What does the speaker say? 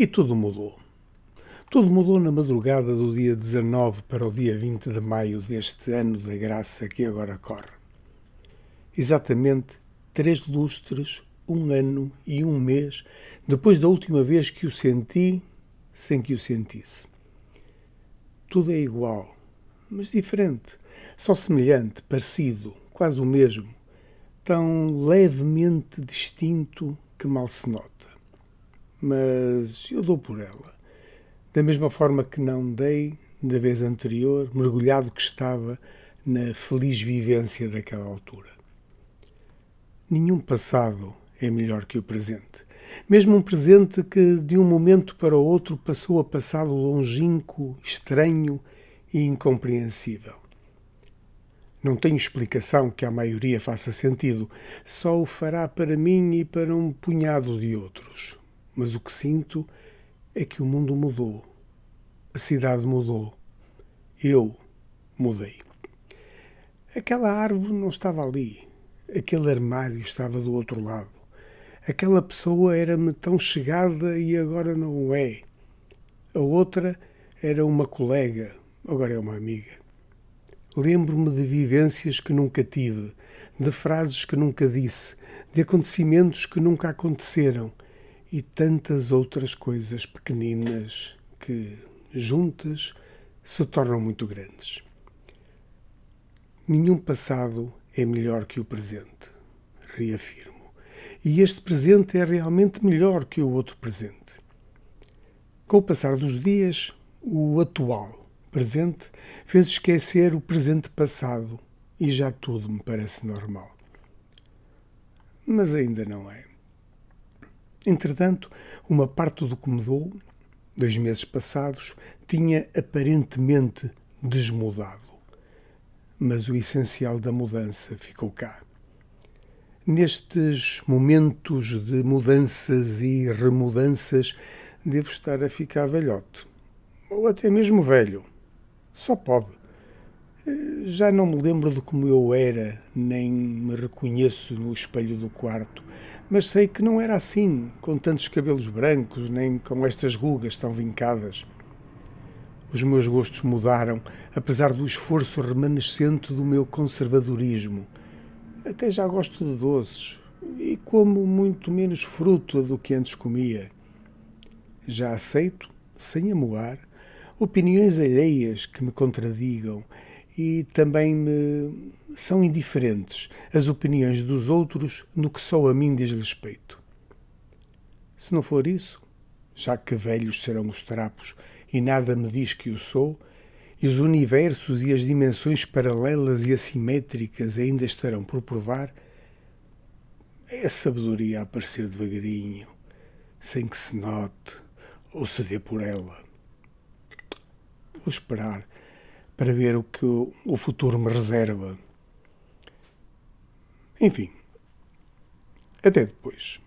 E tudo mudou. Tudo mudou na madrugada do dia 19 para o dia 20 de maio deste ano da graça que agora corre. Exatamente três lustres, um ano e um mês depois da última vez que o senti sem que o sentisse. Tudo é igual, mas diferente, só semelhante, parecido, quase o mesmo, tão levemente distinto que mal se nota mas eu dou por ela. Da mesma forma que não dei da vez anterior, mergulhado que estava na feliz vivência daquela altura. Nenhum passado é melhor que o presente. Mesmo um presente que de um momento para o outro passou a passado longínquo, estranho e incompreensível. Não tenho explicação que à maioria faça sentido, só o fará para mim e para um punhado de outros mas o que sinto é que o mundo mudou, a cidade mudou, eu mudei. Aquela árvore não estava ali, aquele armário estava do outro lado. Aquela pessoa era-me tão chegada e agora não é. A outra era uma colega, agora é uma amiga. Lembro-me de vivências que nunca tive, de frases que nunca disse, de acontecimentos que nunca aconteceram e tantas outras coisas pequeninas que, juntas, se tornam muito grandes. Nenhum passado é melhor que o presente, reafirmo. E este presente é realmente melhor que o outro presente. Com o passar dos dias, o atual presente fez esquecer o presente passado e já tudo me parece normal. Mas ainda não é. Entretanto, uma parte do que mudou, dois meses passados, tinha aparentemente desmudado. Mas o essencial da mudança ficou cá. Nestes momentos de mudanças e remudanças, devo estar a ficar velhote. Ou até mesmo velho. Só pode. Já não me lembro de como eu era, nem me reconheço no espelho do quarto mas sei que não era assim, com tantos cabelos brancos, nem com estas rugas tão vincadas. Os meus gostos mudaram, apesar do esforço remanescente do meu conservadorismo. Até já gosto de doces e como muito menos fruta do que antes comia. Já aceito, sem amoar, opiniões alheias que me contradigam e também me são indiferentes as opiniões dos outros no que só a mim diz respeito. Se não for isso, já que velhos serão os trapos e nada me diz que o sou, e os universos e as dimensões paralelas e assimétricas ainda estarão por provar, é a sabedoria a aparecer devagarinho, sem que se note ou se dê por ela. Vou esperar para ver o que o futuro me reserva. Enfim, até depois.